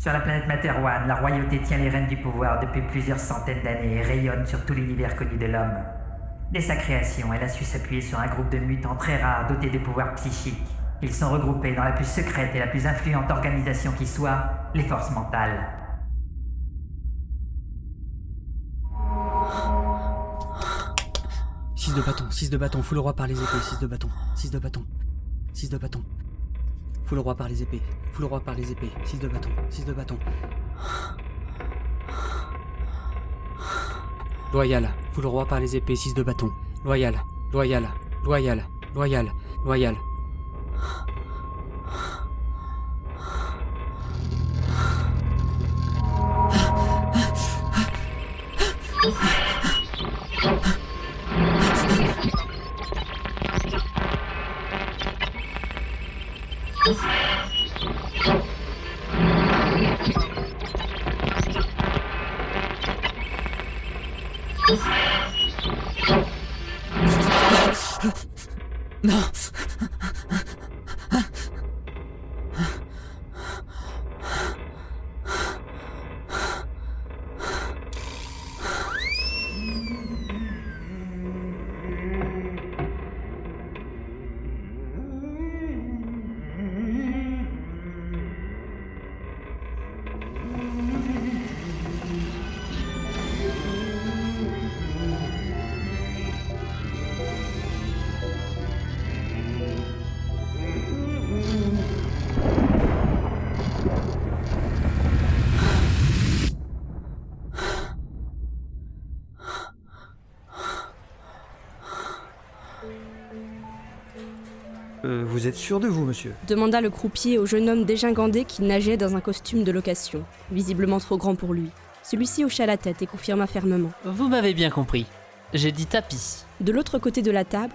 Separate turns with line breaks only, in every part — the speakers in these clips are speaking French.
Sur la planète Materwan, la royauté tient les rênes du pouvoir depuis plusieurs centaines d'années et rayonne sur tout l'univers connu de l'homme. Dès sa création, elle a su s'appuyer sur un groupe de mutants très rares dotés de pouvoirs psychiques. Ils sont regroupés dans la plus secrète et la plus influente organisation qui soit, les forces mentales.
Six de bâton, 6 de bâton, fous le roi par les épées, 6 de bâton, 6 de bâton, 6 de bâton. Fous le roi par les épées, fous le roi par les épées, 6 de bâton, 6 de bâton. Loyal, fous le roi par les épées, 6 de bâton. Loyal, loyal, loyal, loyal, loyal. Non
Euh, vous êtes sûr de vous, monsieur
demanda le croupier au jeune homme dégingandé qui nageait dans un costume de location, visiblement trop grand pour lui. Celui-ci hocha la tête et confirma fermement.
Vous m'avez bien compris. J'ai dit tapis.
De l'autre côté de la table,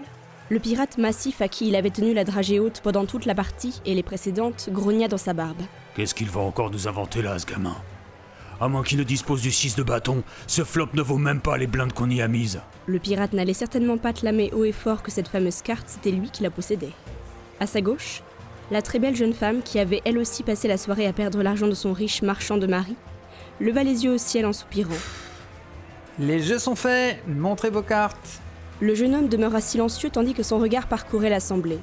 le pirate massif à qui il avait tenu la dragée haute pendant toute la partie et les précédentes grogna dans sa barbe.
Qu'est-ce qu'il va encore nous inventer là, ce gamin? À moins qu'il ne dispose du 6 de bâton, ce flop ne vaut même pas les blindes qu'on y a mises.
Le pirate n'allait certainement pas clamer haut et fort que cette fameuse carte, c'était lui qui la possédait. À sa gauche, la très belle jeune femme qui avait elle aussi passé la soirée à perdre l'argent de son riche marchand de mari, leva les yeux au ciel en soupirant.
Les jeux sont faits, montrez vos cartes.
Le jeune homme demeura silencieux tandis que son regard parcourait l'assemblée.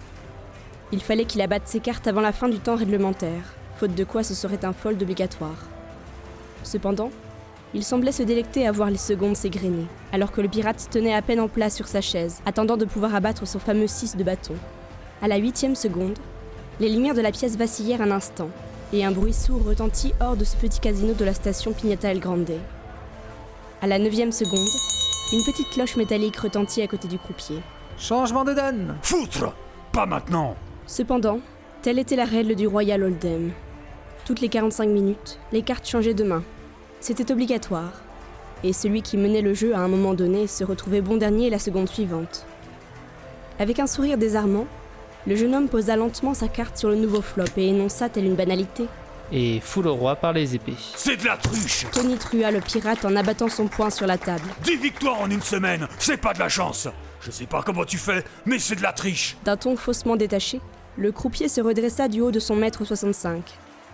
Il fallait qu'il abatte ses cartes avant la fin du temps réglementaire, faute de quoi ce serait un fold obligatoire. Cependant, il semblait se délecter à voir les secondes s'égrener, alors que le pirate tenait à peine en place sur sa chaise, attendant de pouvoir abattre son fameux 6 de bâton. À la huitième seconde, les lumières de la pièce vacillèrent un instant, et un bruit sourd retentit hors de ce petit casino de la station Pignata El Grande. À la neuvième seconde, une petite cloche métallique retentit à côté du croupier.
Changement de donne
Foutre Pas maintenant
Cependant, telle était la règle du Royal Hold'em. Toutes les 45 minutes, les cartes changeaient de main. C'était obligatoire. Et celui qui menait le jeu à un moment donné se retrouvait bon dernier la seconde suivante. Avec un sourire désarmant, le jeune homme posa lentement sa carte sur le nouveau flop et énonça telle une banalité.
Et fout le roi par les épées.
C'est de la truche
Tony trua le pirate en abattant son poing sur la table.
10 victoires en une semaine C'est pas de la chance Je sais pas comment tu fais, mais c'est de la triche
D'un ton faussement détaché, le croupier se redressa du haut de son mètre 65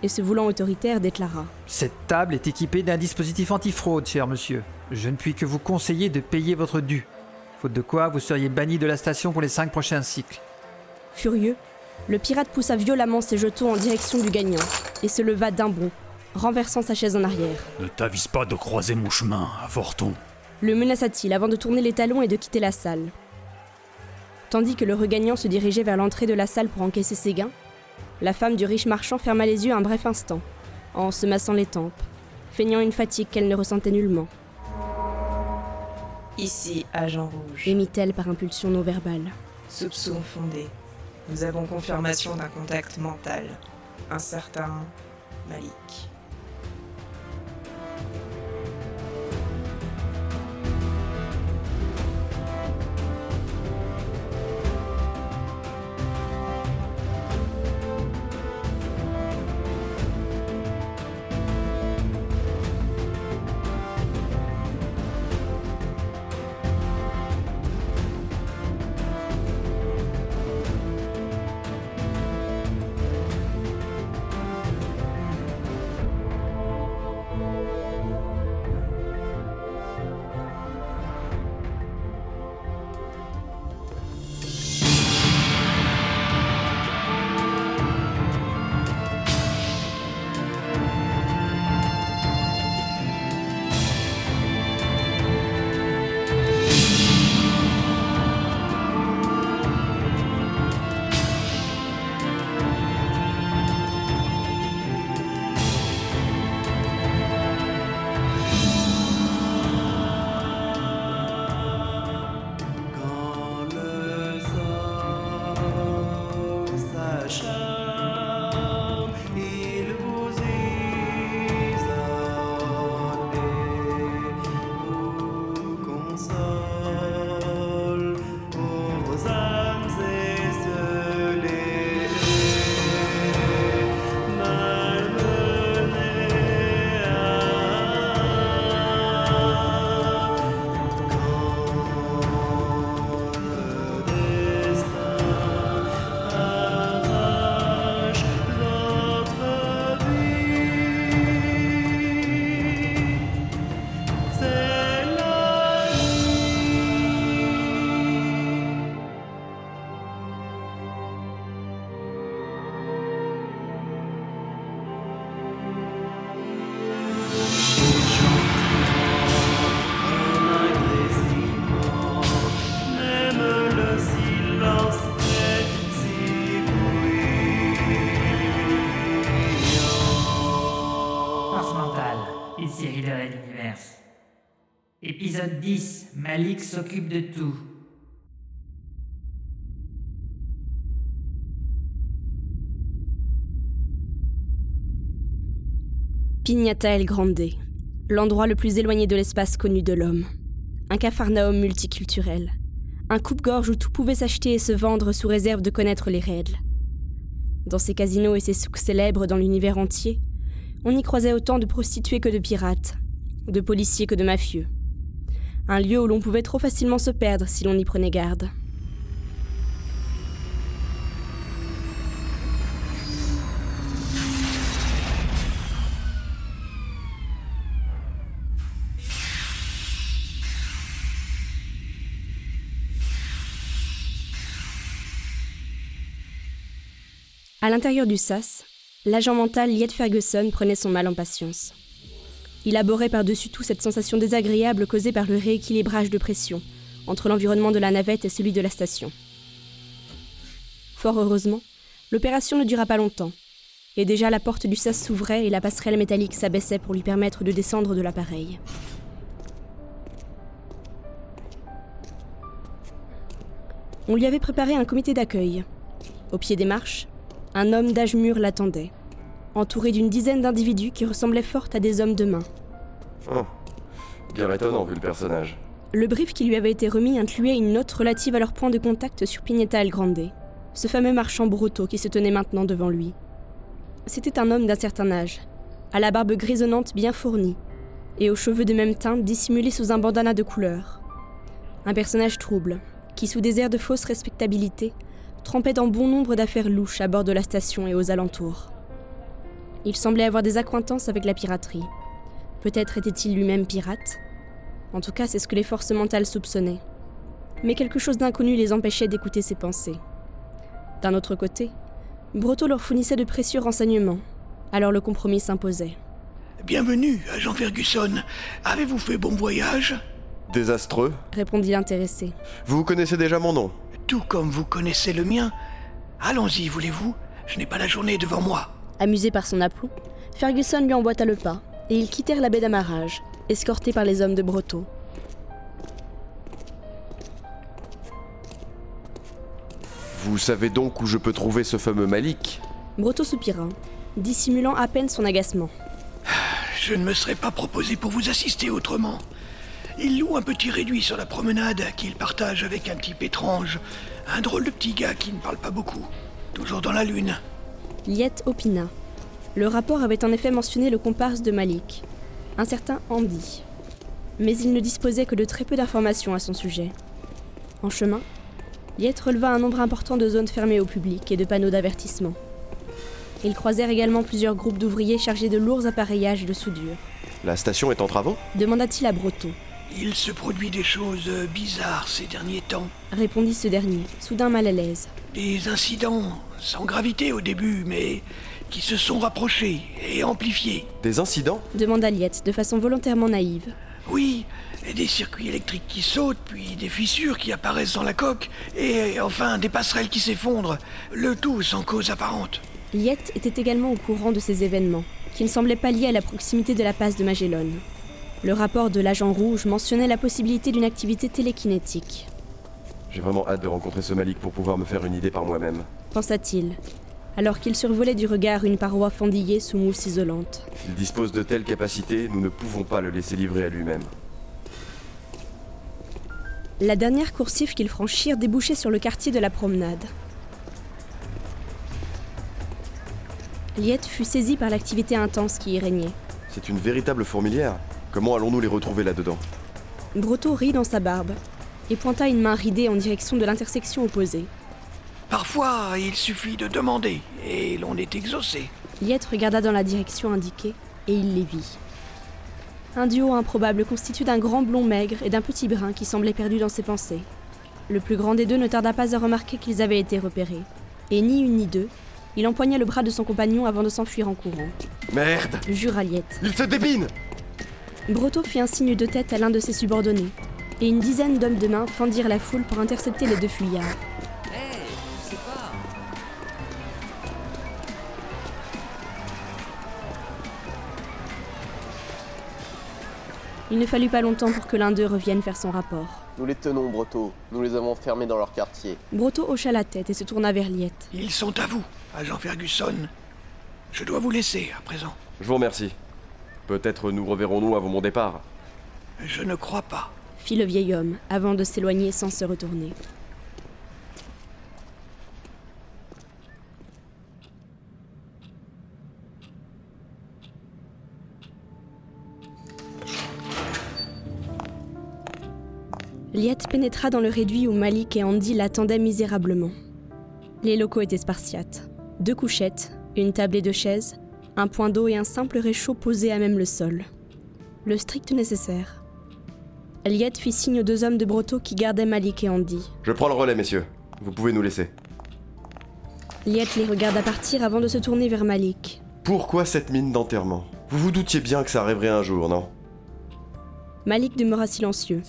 et se voulant autoritaire déclara
Cette table est équipée d'un dispositif antifraude, cher monsieur. Je ne puis que vous conseiller de payer votre dû. Faute de quoi, vous seriez banni de la station pour les cinq prochains cycles.
Furieux, le pirate poussa violemment ses jetons en direction du gagnant et se leva d'un bond, renversant sa chaise en arrière.
Ne t'avise pas de croiser mon chemin, avorton.
Le menaça-t-il avant de tourner les talons et de quitter la salle. Tandis que le regagnant se dirigeait vers l'entrée de la salle pour encaisser ses gains, la femme du riche marchand ferma les yeux un bref instant, en se massant les tempes, feignant une fatigue qu'elle ne ressentait nullement,
Ici, agent rouge.
émit-elle par impulsion non verbale.
Soupçon fondé. Nous avons confirmation d'un contact mental. Un certain Malik.
Série de Red Universe. Épisode 10 Malik s'occupe de tout.
Pignata El Grande, l'endroit le plus éloigné de l'espace connu de l'homme. Un capharnaüm multiculturel. Un coupe-gorge où tout pouvait s'acheter et se vendre sous réserve de connaître les règles. Dans ces casinos et ces souks célèbres dans l'univers entier, on y croisait autant de prostituées que de pirates, de policiers que de mafieux. Un lieu où l'on pouvait trop facilement se perdre si l'on y prenait garde. À l'intérieur du SAS, l'agent mental Liet Ferguson prenait son mal en patience. Il abhorrait par-dessus tout cette sensation désagréable causée par le rééquilibrage de pression entre l'environnement de la navette et celui de la station. Fort heureusement, l'opération ne dura pas longtemps, et déjà la porte du SAS s'ouvrait et la passerelle métallique s'abaissait pour lui permettre de descendre de l'appareil. On lui avait préparé un comité d'accueil. Au pied des marches, un homme d'âge mûr l'attendait, entouré d'une dizaine d'individus qui ressemblaient fort à des hommes de main.
Oh, guère étonnant vu le personnage.
Le brief qui lui avait été remis incluait une note relative à leur point de contact sur Pignetta El Grande, ce fameux marchand broto qui se tenait maintenant devant lui. C'était un homme d'un certain âge, à la barbe grisonnante bien fournie, et aux cheveux de même teinte dissimulés sous un bandana de couleur. Un personnage trouble, qui sous des airs de fausse respectabilité, trempait dans bon nombre d'affaires louches à bord de la station et aux alentours. Il semblait avoir des accointances avec la piraterie. Peut-être était-il lui-même pirate En tout cas, c'est ce que les forces mentales soupçonnaient. Mais quelque chose d'inconnu les empêchait d'écouter ses pensées. D'un autre côté, Broto leur fournissait de précieux renseignements, alors le compromis s'imposait.
Bienvenue, agent Ferguson. Avez-vous fait bon voyage?
Désastreux
répondit l'intéressé.
Vous connaissez déjà mon nom
Tout comme vous connaissez le mien. Allons-y, voulez-vous? Je n'ai pas la journée devant moi.
Amusé par son aplomb, Ferguson lui emboîta le pas, et ils quittèrent la baie d'amarrage, escortés par les hommes de Broto.
Vous savez donc où je peux trouver ce fameux Malik?
Broto soupira, dissimulant à peine son agacement.
Je ne me serais pas proposé pour vous assister autrement. Il loue un petit réduit sur la promenade qu'il partage avec un type étrange. Un drôle de petit gars qui ne parle pas beaucoup. Toujours dans la lune.
Liet opina. Le rapport avait en effet mentionné le comparse de Malik, un certain Andy. Mais il ne disposait que de très peu d'informations à son sujet. En chemin, Liet releva un nombre important de zones fermées au public et de panneaux d'avertissement. Ils croisèrent également plusieurs groupes d'ouvriers chargés de lourds appareillages de soudure.
La station est en travaux?
Demanda-t-il à Broto.
Il se produit des choses bizarres ces derniers temps.
Répondit ce dernier, soudain mal à l'aise.
Des incidents sans gravité au début, mais qui se sont rapprochés et amplifiés.
Des incidents
Demanda Liet de façon volontairement naïve.
Oui, et des circuits électriques qui sautent, puis des fissures qui apparaissent dans la coque, et enfin des passerelles qui s'effondrent, le tout sans cause apparente.
Liet était également au courant de ces événements, qui ne semblaient pas liés à la proximité de la passe de Magellan. Le rapport de l'agent rouge mentionnait la possibilité d'une activité télékinétique,
J'ai vraiment hâte de rencontrer ce Malik pour pouvoir me faire une idée par moi-même.
pensa-t-il, alors qu'il survolait du regard une paroi fendillée sous mousse isolante.
S'il dispose de telles capacités, nous ne pouvons pas le laisser livrer à lui-même.
La dernière coursive qu'ils franchirent débouchait sur le quartier de la promenade. Liette fut saisie par l'activité intense qui y régnait.
C'est une véritable fourmilière. Comment allons-nous les retrouver là-dedans
Broto rit dans sa barbe et pointa une main ridée en direction de l'intersection opposée.
Parfois, il suffit de demander, et l'on est exaucé.
Liette regarda dans la direction indiquée et il les vit. Un duo improbable constitué d'un grand blond maigre et d'un petit brun qui semblait perdu dans ses pensées. Le plus grand des deux ne tarda pas à remarquer qu'ils avaient été repérés. Et ni une ni deux, il empoigna le bras de son compagnon avant de s'enfuir en courant.
Merde
Jura Liette.
Il se dépine
Broto fit un signe de tête à l'un de ses subordonnés, et une dizaine d'hommes de main fendirent la foule pour intercepter les deux fuyards.
Hé, je sais pas.
Il ne fallut pas longtemps pour que l'un d'eux revienne faire son rapport.
Nous les tenons, Broto. Nous les avons fermés dans leur quartier.
Broto hocha la tête et se tourna vers Liette.
Ils sont à vous, agent Ferguson. Je dois vous laisser à présent.
Je vous remercie. Peut-être nous reverrons-nous avant mon départ.
Je ne crois pas.
fit le vieil homme avant de s'éloigner sans se retourner. Liette pénétra dans le réduit où Malik et Andy l'attendaient misérablement. Les locaux étaient spartiates. Deux couchettes, une table et deux chaises, un point d'eau et un simple réchaud posés à même le sol. Le strict nécessaire. Liette fit signe aux deux hommes de Broto qui gardaient Malik et Andy.
Je prends le relais, messieurs. Vous pouvez nous laisser.
Liette les regarda partir avant de se tourner vers Malik.
Pourquoi cette mine d'enterrement? Vous vous doutiez bien que ça arriverait un jour, non?
Malik demeura silencieux,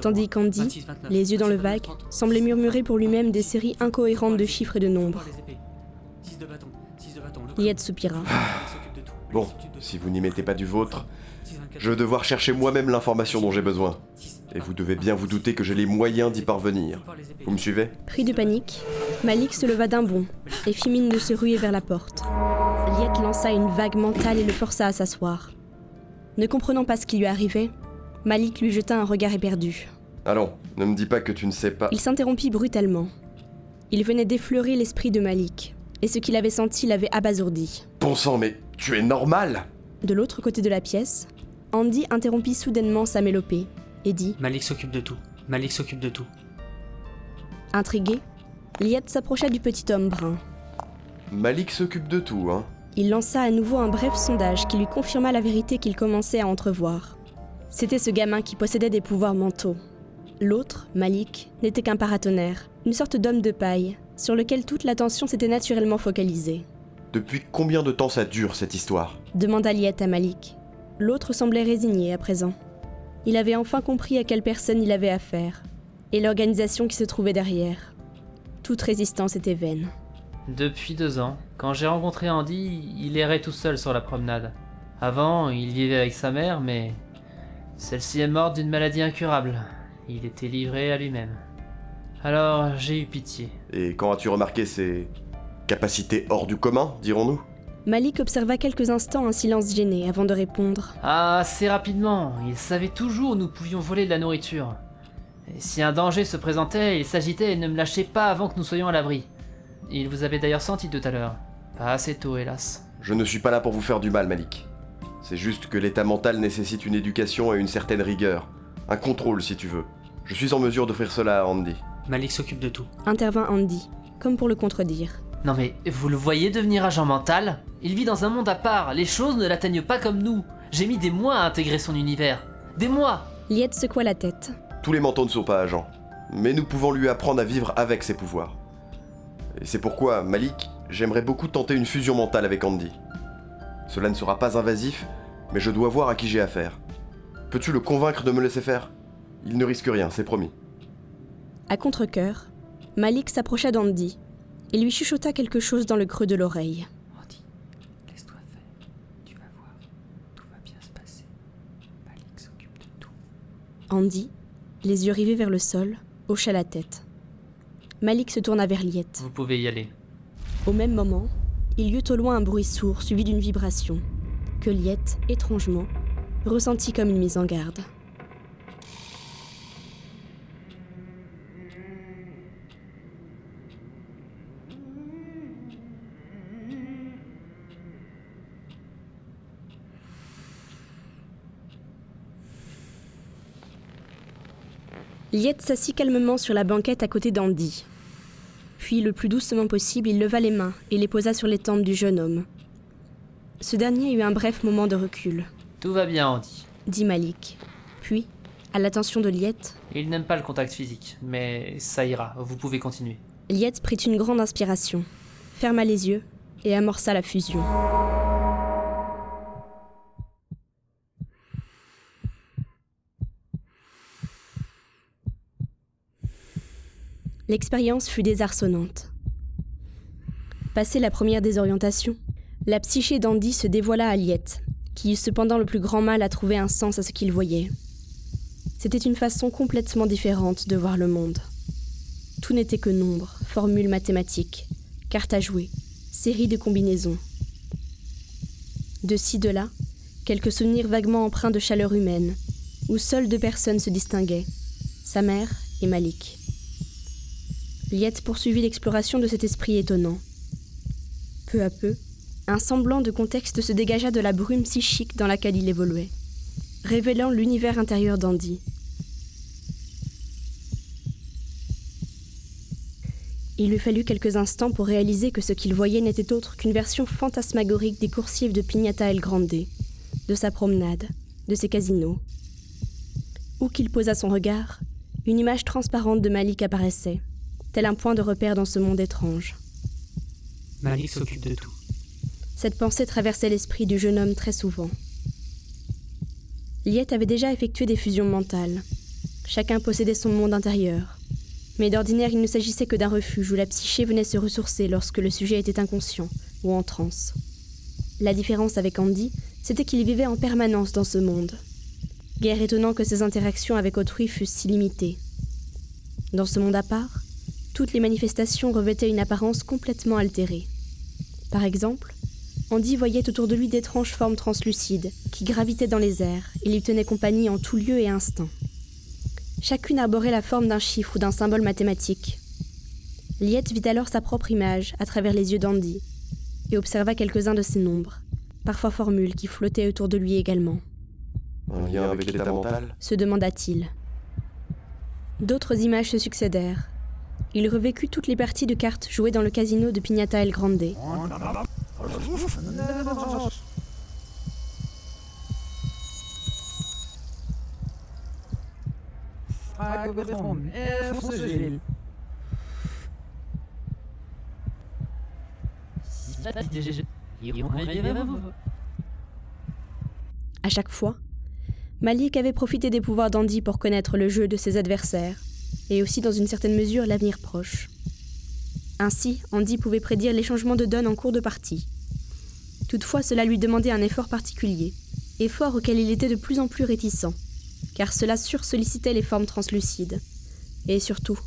tandis qu'Andy, les yeux dans le vague, semblait murmurer pour lui-même des séries incohérentes de chiffres et de nombres. Liette soupira.
Bon, si vous n'y mettez pas du vôtre, je vais devoir chercher moi-même l'information dont j'ai besoin. Et vous devez bien vous douter que j'ai les moyens d'y parvenir. Vous me suivez?
Pris de panique, Malik se leva d'un bond et fit mine de se ruer vers la porte. Liette lança une vague mentale et le força à s'asseoir. Ne comprenant pas ce qui lui arrivait, Malik lui jeta un regard éperdu.
Allons, ne me dis pas que tu ne sais pas.
Il s'interrompit brutalement. Il venait d'effleurer l'esprit de Malik, et ce qu'il avait senti l'avait abasourdi.
Bon sang, mais tu es normal
De l'autre côté de la pièce, Andy interrompit soudainement sa mélopée et dit
Malik s'occupe de tout. Malik s'occupe de tout.
Intrigué, Liette s'approcha du petit homme brun.
Malik s'occupe de tout, hein
Il lança à nouveau un bref sondage qui lui confirma la vérité qu'il commençait à entrevoir. C'était ce gamin qui possédait des pouvoirs mentaux. L'autre, Malik, n'était qu'un paratonnerre, une sorte d'homme de paille, sur lequel toute l'attention s'était naturellement focalisée.
Depuis combien de temps ça dure, cette histoire?
Demanda Liette à Malik. L'autre semblait résigné à présent. Il avait enfin compris à quelle personne il avait affaire, et l'organisation qui se trouvait derrière. Toute résistance était vaine.
Depuis deux ans, quand j'ai rencontré Andy, il errait tout seul sur la promenade. Avant, il vivait avec sa mère, mais celle-ci est morte d'une maladie incurable. Il était livré à lui-même. Alors j'ai eu pitié.
Et quand as-tu remarqué ses capacités hors du commun, dirons-nous?
Malik observa quelques instants un silence gêné avant de répondre.
Ah, assez rapidement. Il savait toujours où nous pouvions voler de la nourriture. Et si un danger se présentait, il s'agitait et ne me lâchait pas avant que nous soyons à l'abri. Il vous avait d'ailleurs senti tout à l'heure. Pas assez tôt, hélas.
Je ne suis pas là pour vous faire du mal, Malik. C'est juste que l'état mental nécessite une éducation et une certaine rigueur. Un contrôle, si tu veux. Je suis en mesure d'offrir cela à Andy.
Malik s'occupe de tout.
Intervint Andy, comme pour le contredire.
Non mais, vous le voyez devenir agent mental? Il vit dans un monde à part, les choses ne l'atteignent pas comme nous. J'ai mis des mois à intégrer son univers. Des mois
Liette secoua la tête.
Tous les mentaux ne sont pas agents, mais nous pouvons lui apprendre à vivre avec ses pouvoirs. Et c'est pourquoi, Malik, j'aimerais beaucoup tenter une fusion mentale avec Andy. Cela ne sera pas invasif, mais je dois voir à qui j'ai affaire. Peux-tu le convaincre de me laisser faire? Il ne risque rien, c'est promis.
À contre-coeur, Malik s'approcha d'Andy et lui chuchota quelque chose dans le creux de l'oreille.
Andy, laisse-toi faire. Tu vas voir. Tout va bien se passer. Malik s'occupe de tout.
Andy, les yeux rivés vers le sol, hocha la tête. Malik se tourna vers Liette.
Vous pouvez y aller.
Au même moment, il y eut au loin un bruit sourd suivi d'une vibration, que Liette, étrangement, ressentit comme une mise en garde. Liette s'assit calmement sur la banquette à côté d'Andy. Puis, le plus doucement possible, il leva les mains et les posa sur les tempes du jeune homme. Ce dernier eut un bref moment de recul,
Tout va bien, Andy.
dit Malik. Puis, à l'attention de Liette,
Il n'aime pas le contact physique, mais ça ira, vous pouvez continuer.
Liette prit une grande inspiration, ferma les yeux et amorça la fusion. L'expérience fut désarçonnante. Passée la première désorientation, la psyché d'Andy se dévoila à Liette, qui eut cependant le plus grand mal à trouver un sens à ce qu'il voyait. C'était une façon complètement différente de voir le monde. Tout n'était que nombre, formules mathématiques, cartes à jouer, séries de combinaisons. De ci, de là, quelques souvenirs vaguement empreints de chaleur humaine, où seules deux personnes se distinguaient, sa mère et Malik. Liette poursuivit l'exploration de cet esprit étonnant. Peu à peu, un semblant de contexte se dégagea de la brume psychique dans laquelle il évoluait, révélant l'univers intérieur d'Andy. Il lui fallut quelques instants pour réaliser que ce qu'il voyait n'était autre qu'une version fantasmagorique des coursives de Pignata El Grande, de sa promenade, de ses casinos. Où qu'il posa son regard, une image transparente de Malik apparaissait, tel un point de repère dans ce monde étrange.
Malik s'occupe de tout.
Cette pensée traversait l'esprit du jeune homme très souvent. Liette avait déjà effectué des fusions mentales. Chacun possédait son monde intérieur. Mais d'ordinaire, il ne s'agissait que d'un refuge où la psyché venait se ressourcer lorsque le sujet était inconscient ou en transe. La différence avec Andy, c'était qu'il vivait en permanence dans ce monde. Guère étonnant que ses interactions avec autrui fussent si limitées. Dans ce monde à part, toutes les manifestations revêtaient une apparence complètement altérée. Par exemple, Andy voyait autour de lui d'étranges formes translucides qui gravitaient dans les airs et lui tenaient compagnie en tout lieu et instant. Chacune arborait la forme d'un chiffre ou d'un symbole mathématique. Liette vit alors sa propre image à travers les yeux d'Andy et observa quelques-uns de ces nombres, parfois formules qui flottaient autour de lui également.
Un lien avec l'état mental?
se demanda-t-il. D'autres images se succédèrent. Il revécut toutes les parties de cartes jouées dans le casino de Pignata El Grande. À chaque fois, Malik avait profité des pouvoirs d'Andy pour connaître le jeu de ses adversaires, et aussi dans une certaine mesure l'avenir proche. Ainsi, Andy pouvait prédire les changements de donne en cours de partie. Toutefois, cela lui demandait un effort particulier, effort auquel il était de plus en plus réticent, car cela sursollicitait les formes translucides. Et surtout,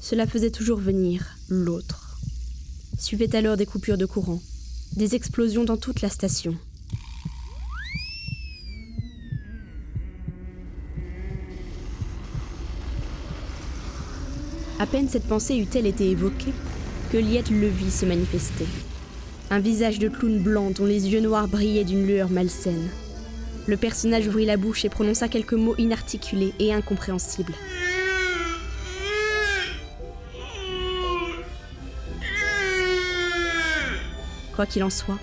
cela faisait toujours venir l'autre. Suivait alors des coupures de courant, des explosions dans toute la station. À peine cette pensée eut-elle été évoquée que Liette le vit se manifester. Un visage de clown blanc dont les yeux noirs brillaient d'une lueur malsaine. Le personnage ouvrit la bouche et prononça quelques mots inarticulés et incompréhensibles. Quoi qu'il en soit,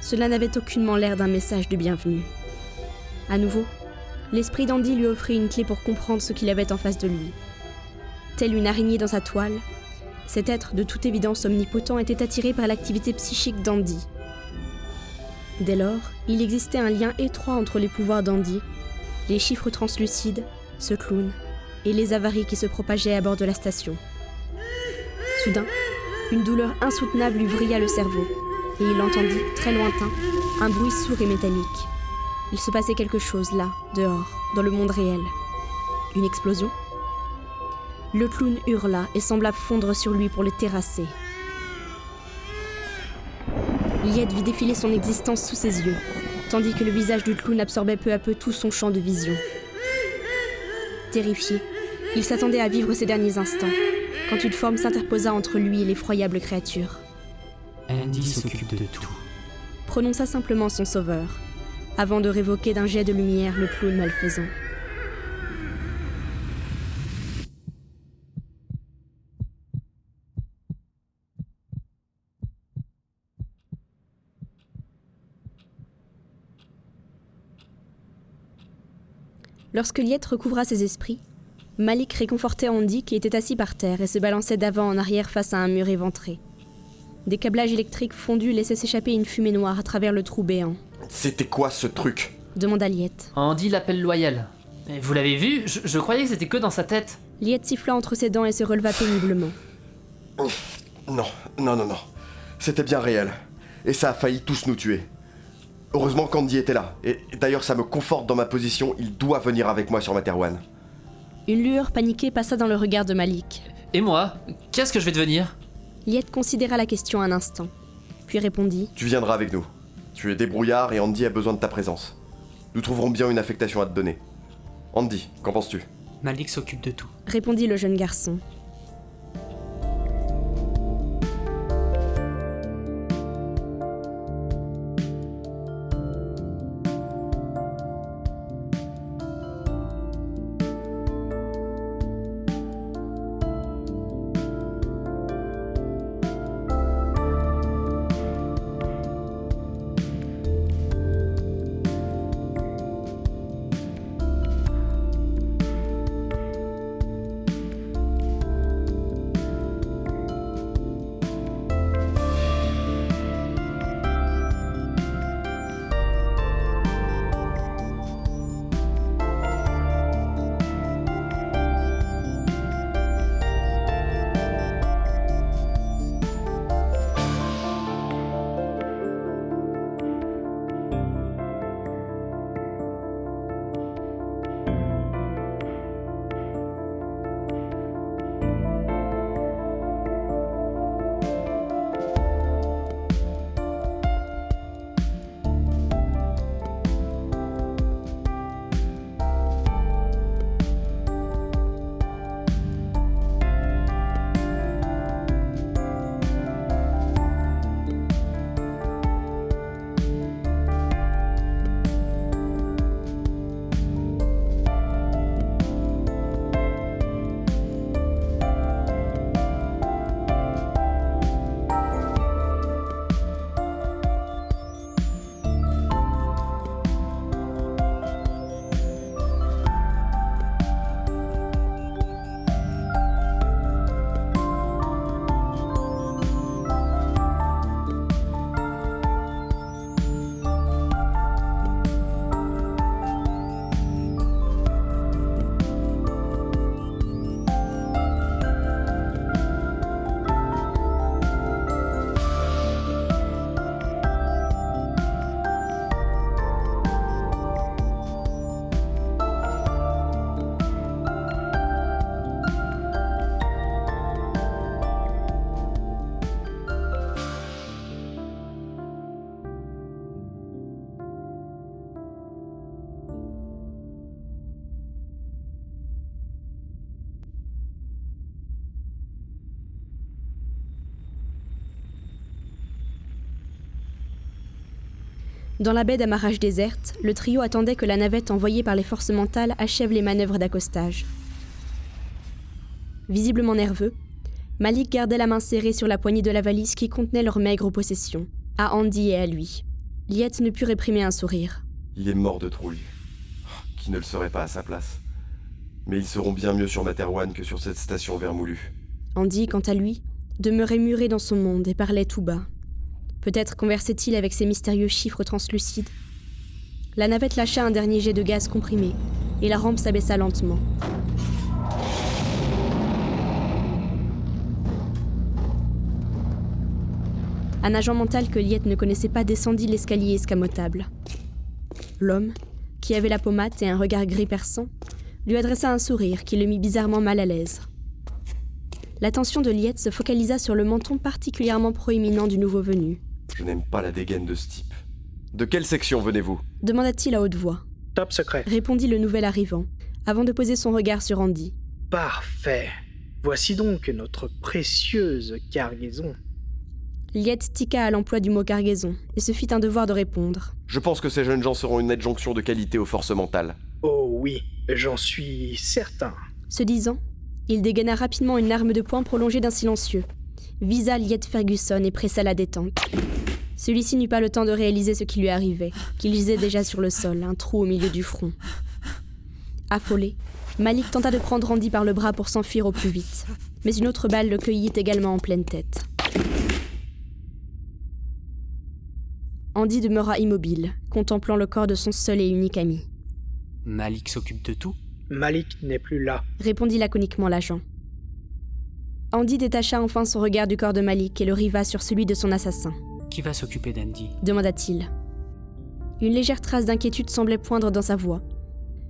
cela n'avait aucunement l'air d'un message de bienvenue. À nouveau, l'esprit d'Andy lui offrit une clé pour comprendre ce qu'il avait en face de lui. Telle une araignée dans sa toile, cet être de toute évidence omnipotent était attiré par l'activité psychique d'Andy. Dès lors, il existait un lien étroit entre les pouvoirs d'Andy, les chiffres translucides, ce clown, et les avaries qui se propageaient à bord de la station. Soudain, une douleur insoutenable lui vrilla le cerveau, et il entendit, très lointain, un bruit sourd et métallique. Il se passait quelque chose là, dehors, dans le monde réel. Une explosion? Le clown hurla et sembla fondre sur lui pour le terrasser. Liette vit défiler son existence sous ses yeux, tandis que le visage du clown absorbait peu à peu tout son champ de vision. Terrifié, il s'attendait à vivre ses derniers instants, quand une forme s'interposa entre lui et l'effroyable créature.
Andy s'occupe de tout.
Prononça simplement son sauveur, avant de révoquer d'un jet de lumière le clown malfaisant. Lorsque Liette recouvra ses esprits, Malik réconfortait Andy qui était assis par terre et se balançait d'avant en arrière face à un mur éventré. Des câblages électriques fondus laissaient s'échapper une fumée noire à travers le trou béant.
C'était quoi ce truc?
Demanda Liette.
Andy l'appelle loyal. Mais vous l'avez vu? Je, je croyais que c'était que dans sa tête.
Liette siffla entre ses dents et se releva péniblement.
Non, non, non, non. C'était bien réel. Et ça a failli tous nous tuer. Heureusement qu'Andy était là. Et d'ailleurs, ça me conforte dans ma position. Il doit venir avec moi sur Materwan.
Une lueur paniquée passa dans le regard de Malik.
Et moi Qu'est-ce que je vais devenir?
Liette considéra la question un instant, puis répondit
Tu viendras avec nous. Tu es débrouillard et Andy a besoin de ta présence. Nous trouverons bien une affectation à te donner. Andy, qu'en penses-tu?
Malik s'occupe de tout.
répondit le jeune garçon. Dans la baie d'amarrage déserte, le trio attendait que la navette envoyée par les forces mentales achève les manœuvres d'accostage. Visiblement nerveux, Malik gardait la main serrée sur la poignée de la valise qui contenait leurs maigres possessions, à Andy et à lui. Liette ne put réprimer un sourire.
Il est mort de trouille. Qui ne le serait pas à sa place? Mais ils seront bien mieux sur Materwan que sur cette station vermoulue.
Andy, quant à lui, demeurait muré dans son monde et parlait tout bas. Peut-être conversait-il avec ces mystérieux chiffres translucides. La navette lâcha un dernier jet de gaz comprimé, et la rampe s'abaissa lentement. Un agent mental que Liette ne connaissait pas descendit l'escalier escamotable. L'homme, qui avait la pommade et un regard gris perçant, lui adressa un sourire qui le mit bizarrement mal à l'aise. L'attention de Liette se focalisa sur le menton particulièrement proéminent du nouveau venu.
Je n'aime pas la dégaine de ce type. De quelle section venez-vous?
demanda-t-il à haute voix.
Top secret.
Répondit le nouvel arrivant, avant de poser son regard sur Andy.
Parfait. Voici donc notre précieuse cargaison.
Liette tiqua à l'emploi du mot cargaison et se fit un devoir de répondre.
Je pense que ces jeunes gens seront une adjonction de qualité aux forces mentales.
Oh oui, j'en suis certain.
Ce disant, il dégaina rapidement une arme de poing prolongée d'un silencieux, visa Liette Ferguson et pressa la détente. Celui-ci n'eut pas le temps de réaliser ce qui lui arrivait, qu'il gisait déjà sur le sol, un trou au milieu du front. Affolé, Malik tenta de prendre Andy par le bras pour s'enfuir au plus vite, mais une autre balle le cueillit également en pleine tête. Andy demeura immobile, contemplant le corps de son seul et unique ami.
Malik s'occupe de tout?
Malik n'est plus là.
Répondit laconiquement l'agent. Andy détacha enfin son regard du corps de Malik et le riva sur celui de son assassin.
Qui va s'occuper d'Andy
demanda-t-il. Une légère trace d'inquiétude semblait poindre dans sa voix.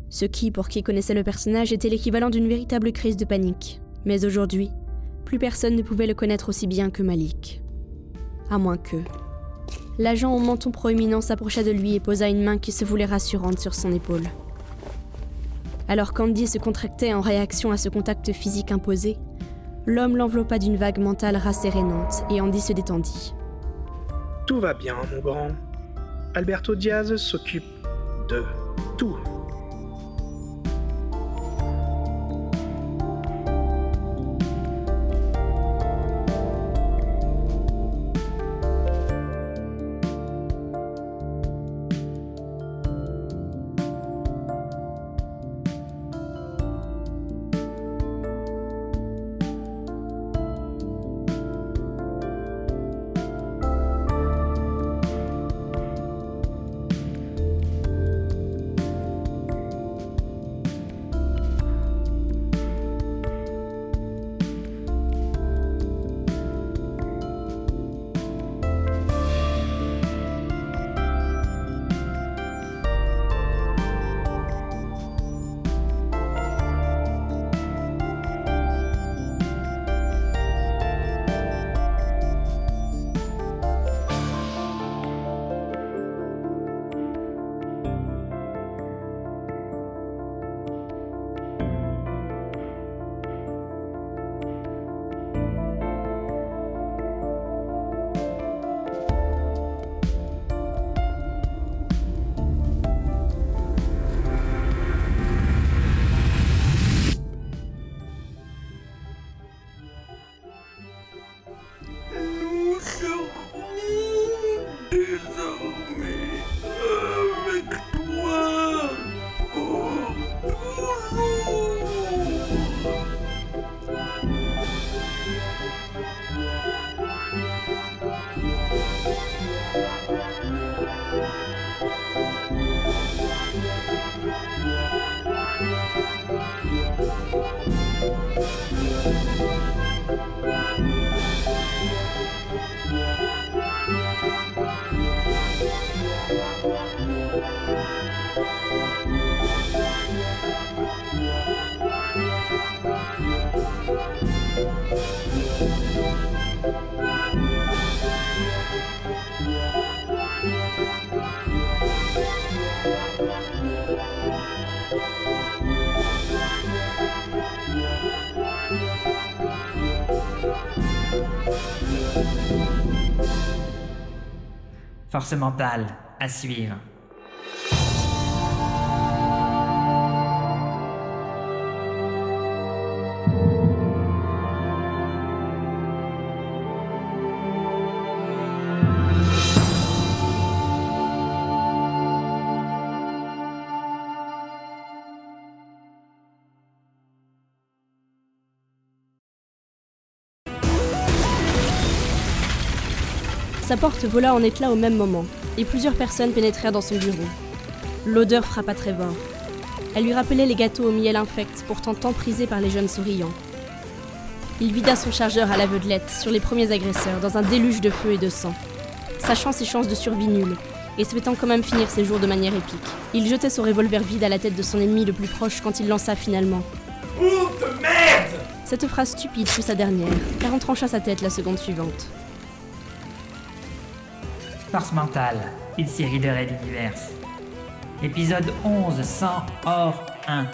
Ce qui, pour qui connaissait le personnage, était l'équivalent d'une véritable crise de panique. Mais aujourd'hui, plus personne ne pouvait le connaître aussi bien que Malik. À moins que. L'agent au menton proéminent s'approcha de lui et posa une main qui se voulait rassurante sur son épaule. Alors qu'Andy se contractait en réaction à ce contact physique imposé, l'homme l'enveloppa d'une vague mentale rassérénante et Andy se détendit.
Tout va bien, mon grand. Alberto Diaz s'occupe de tout.
Force mentale, à suivre.
Sa porte vola en éclats au même moment, et plusieurs personnes pénétrèrent dans son bureau. L'odeur frappa Trevor. Elle lui rappelait les gâteaux au miel infect, pourtant tant prisés par les jeunes souriants. Il vida son chargeur à l'aveuglette sur les premiers agresseurs, dans un déluge de feu et de sang. Sachant ses chances de survie nulles, et souhaitant quand même finir ses jours de manière épique, il jetait son revolver vide à la tête de son ennemi le plus proche quand il lança finalement.
Ouf de merde
Cette phrase stupide fut sa dernière, car on trancha sa tête la seconde suivante.
Force mentale, une série de Red Universe. Épisode 11, 100 hors 1.